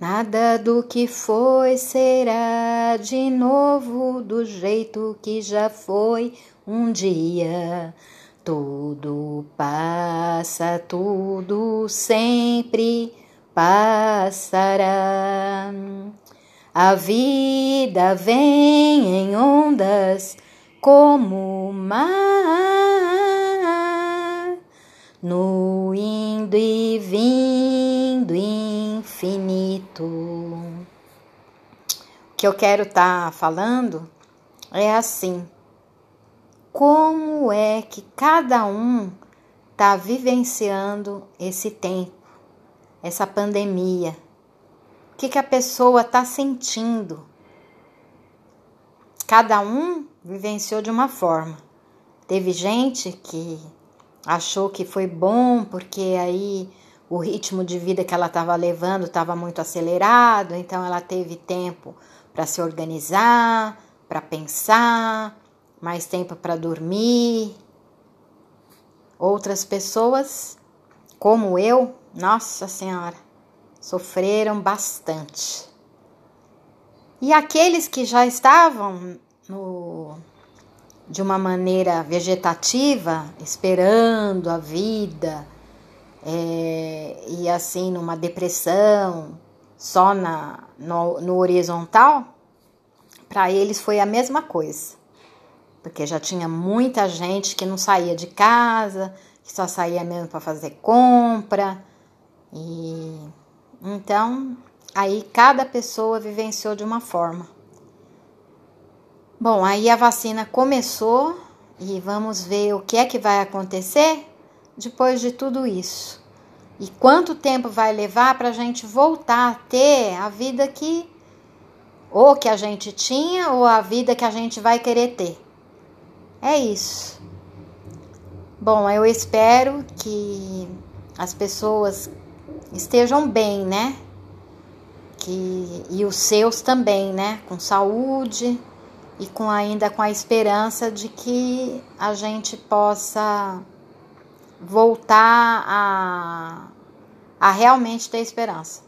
Nada do que foi será de novo do jeito que já foi um dia. Tudo passa, tudo sempre passará. A vida vem em ondas como mar, no indo e vindo infinito. O que eu quero estar tá falando é assim: como é que cada um está vivenciando esse tempo, essa pandemia? O que, que a pessoa está sentindo? Cada um vivenciou de uma forma. Teve gente que achou que foi bom porque aí o ritmo de vida que ela estava levando estava muito acelerado, então ela teve tempo para se organizar, para pensar, mais tempo para dormir. Outras pessoas, como eu, nossa Senhora, sofreram bastante. E aqueles que já estavam no, de uma maneira vegetativa, esperando a vida, é, e assim numa depressão, só na, no, no horizontal, para eles foi a mesma coisa. Porque já tinha muita gente que não saía de casa, que só saía mesmo para fazer compra. E então, aí cada pessoa vivenciou de uma forma. Bom, aí a vacina começou e vamos ver o que é que vai acontecer depois de tudo isso. E quanto tempo vai levar para a gente voltar a ter a vida que ou que a gente tinha ou a vida que a gente vai querer ter. É isso. Bom, eu espero que as pessoas estejam bem, né? Que, e os seus também, né? Com saúde e com ainda com a esperança de que a gente possa voltar a, a realmente ter esperança.